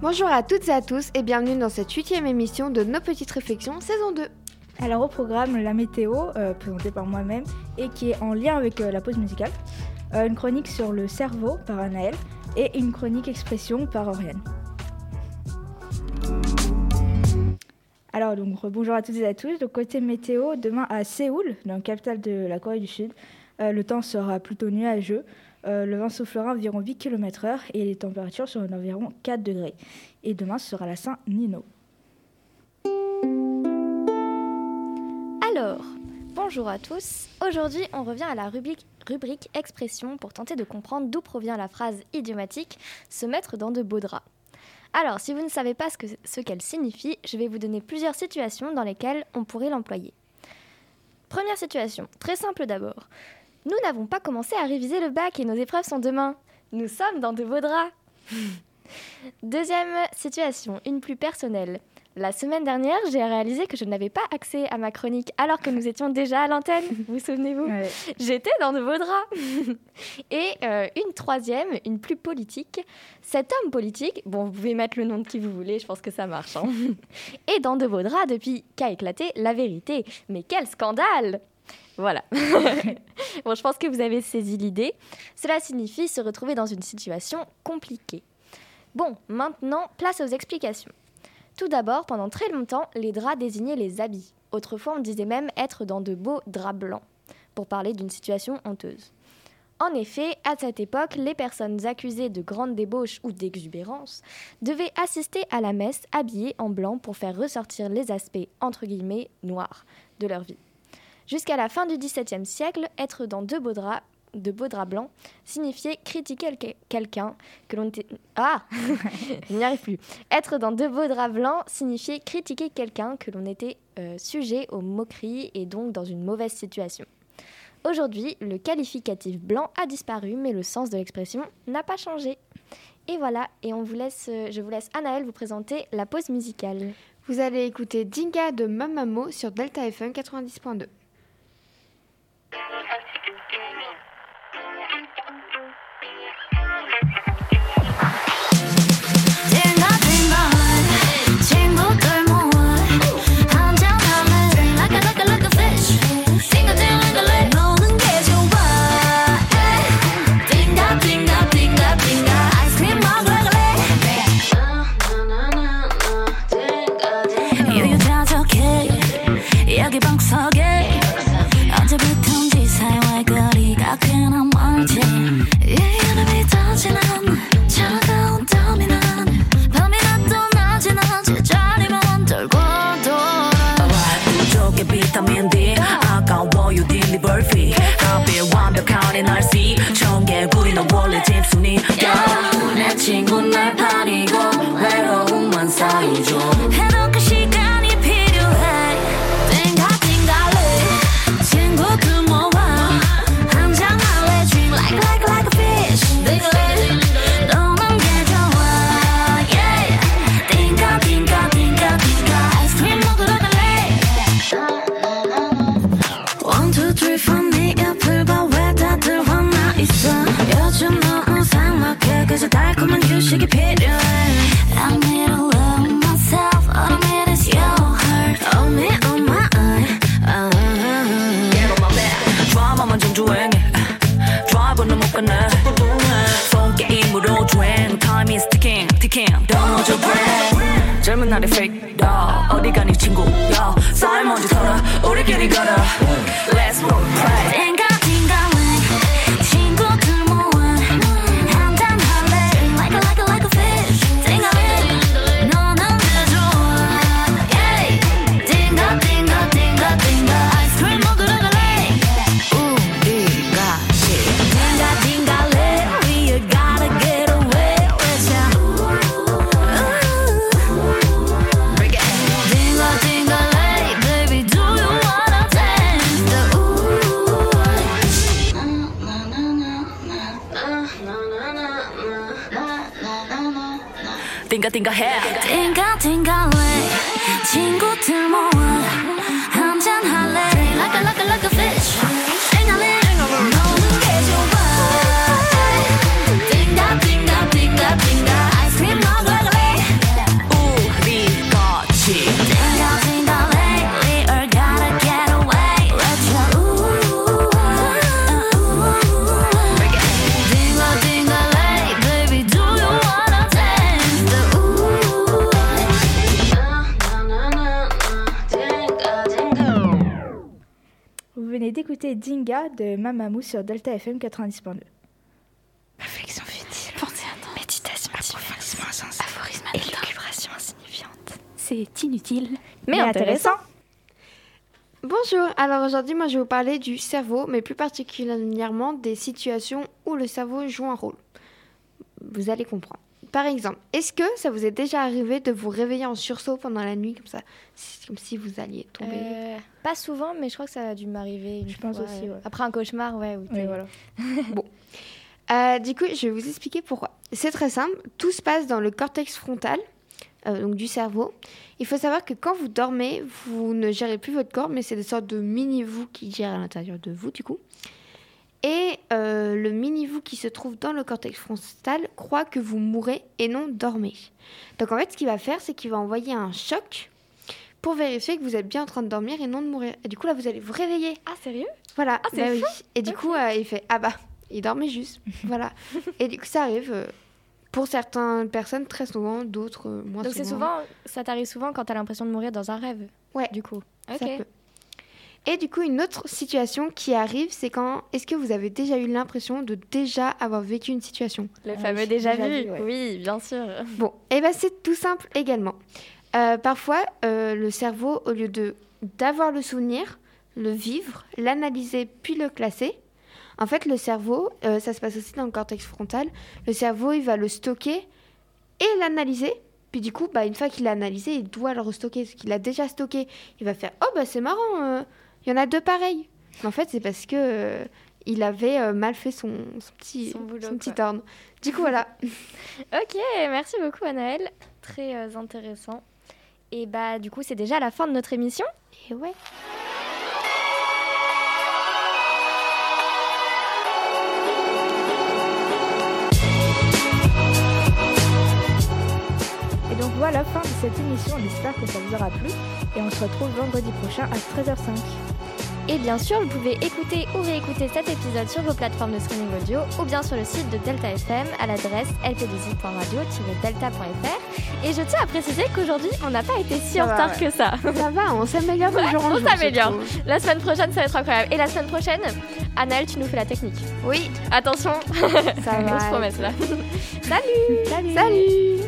Bonjour à toutes et à tous et bienvenue dans cette huitième émission de Nos Petites Réflexions saison 2. Alors au programme la météo, euh, présentée par moi-même et qui est en lien avec euh, la pause musicale, euh, une chronique sur le cerveau par Anaël et une chronique expression par Oriane. Alors donc bonjour à toutes et à tous. Donc côté météo, demain à Séoul, dans la capitale de la Corée du Sud, euh, le temps sera plutôt nuageux. Euh, le vent soufflera environ 8 km/h et les températures seront d'environ 4 degrés. Et demain sera la Saint-Nino. Alors, bonjour à tous. Aujourd'hui, on revient à la rubrique, rubrique expression pour tenter de comprendre d'où provient la phrase idiomatique se mettre dans de beaux draps. Alors, si vous ne savez pas ce que- ce qu'elle signifie, je vais vous donner plusieurs situations dans lesquelles on pourrait l'employer. Première situation, très simple d'abord. Nous n'avons pas commencé à réviser le bac et nos épreuves sont demain. Nous sommes dans de beaux draps. Deuxième situation, une plus personnelle. La semaine dernière, j'ai réalisé que je n'avais pas accès à ma chronique alors que nous étions déjà à l'antenne. Vous souvenez-vous Ouais. J'étais dans de beaux draps. Et euh, une troisième, une plus politique. Cet homme politique, bon, vous pouvez mettre le nom de qui vous voulez, je pense que ça marche, hein, est dans de beaux draps depuis qu'a éclaté la vérité. Mais quel scandale Voilà. bon, je pense que vous avez saisi l'idée. Cela signifie se retrouver dans une situation compliquée. Bon, maintenant, place aux explications. Tout d'abord, pendant très longtemps, les draps désignaient les habits. Autrefois, on disait même être dans de beaux draps blancs, pour parler d'une situation honteuse. En effet, à cette époque, les personnes accusées de grande débauche ou d'exubérance devaient assister à la messe habillées en blanc pour faire ressortir les aspects noirs de leur vie. Jusqu'à la fin du XVIIe siècle, être dans de beaux draps, de beaux draps blancs signifiait critiquer quel- quelqu'un que l'on était... Ah Je n'y arrive plus. Être dans de beaux draps blancs signifiait critiquer quelqu'un que l'on était euh, sujet aux moqueries et donc dans une mauvaise situation. Aujourd'hui, le qualificatif blanc a disparu, mais le sens de l'expression n'a pas changé. Et voilà, et on vous laisse, euh, je vous laisse Anaël vous présenter la pause musicale. Vous allez écouter Dinga de Mamamo sur Delta FM 90.2. 완벽한 날씨. 좋은 게 우리는 원래 ticking Don't hold your breath 젊은 날의 fake dog 어디 가니 친구 띵가띵가 해. 띵가띵가래 친구들 모아 한잔 할래. like venez d'écouter Dinga de Mamamou sur Delta FM 90.2. Réflexion futile, pensée intense, méditation approfondissement insensé, aphorisme élucubration insignifiante. C'est inutile, mais, Mais intéressant. Bonjour, alors aujourd'hui moi je vais vous parler du cerveau, mais plus particulièrement des situations où le cerveau joue un rôle. Vous allez comprendre. Par exemple, est-ce que ça vous est déjà arrivé de vous réveiller en sursaut pendant la nuit comme ça C'est comme si vous alliez tomber? Euh, pas souvent, mais je crois que ça a dû m'arriver. une Je pense fois, aussi, euh, ouais. Après un cauchemar, ouais. Oui, voilà. Euh, du coup, je vais vous expliquer pourquoi. C'est très simple, tout se passe dans le cortex frontal, euh, donc du cerveau. Il faut savoir que quand vous dormez, vous ne gérez plus votre corps, mais c'est des sortes de mini-vous qui gèrent à l'intérieur de vous, du coup. Et euh, le mini-vous qui se trouve dans le cortex frontal croit que vous mourrez et non dormez. Donc en fait, ce qu'il va faire, c'est qu'il va envoyer un choc pour vérifier que vous êtes bien en train de dormir et non de mourir. Et du coup, là, vous allez vous réveiller. Ah, sérieux? Voilà. Ah, c'est bah oui. Et du coup, euh, il fait Ah bah, il dormait juste. voilà. Et du coup, ça arrive euh, pour certaines personnes très souvent, d'autres moins Donc c'est souvent, ça t'arrive souvent quand t'as l'impression de mourir dans un rêve. Ouais. Du coup. Ça Ok. peut. Et du coup, une autre situation qui arrive, c'est quand est-ce que vous avez déjà eu l'impression de déjà avoir vécu une situation? Le Ah fameux déjà, déjà vu. vu, ouais. Oui, bien sûr. Bon, et ben c'est tout simple également. Euh, parfois, euh, le cerveau, au lieu de d'avoir le souvenir, le vivre, l'analyser puis le classer, en fait, le cerveau, euh, ça se passe aussi dans le cortex frontal, le cerveau, il va le stocker et l'analyser. Puis du coup, bah, une fois qu'il l'a analysé, il doit le restocker. Ce qu'il a déjà stocké, il va faire « Oh, bah c'est marrant, euh, il y en a deux pareils. » Mais en fait, c'est parce que euh, il avait euh, mal fait son, son petit, Son boulot, son petit. Du coup, voilà. Ok, merci beaucoup Anaëlle. Très euh, intéressant. Et bah du coup c'est déjà la fin de notre émission. Et ouais. Et donc voilà, fin de cette émission. On espère que ça vous aura plu. Et on se retrouve vendredi prochain à 13h05. Et bien sûr, vous pouvez écouter ou réécouter cet épisode sur vos plateformes de streaming audio ou bien sur le site de Delta FM à l'adresse lpdz.radio-delta.fr. Et je tiens à préciser qu'aujourd'hui, on n'a pas été si Ça en retard ouais. que ça. Ça va, on s'ameillore de jour en on jour. je s'améliore. La semaine prochaine, ça va être incroyable. Et la semaine prochaine, Anaëlle, tu nous fais la technique. Oui, Attention, ça va. grosse promesse là. Salut Salut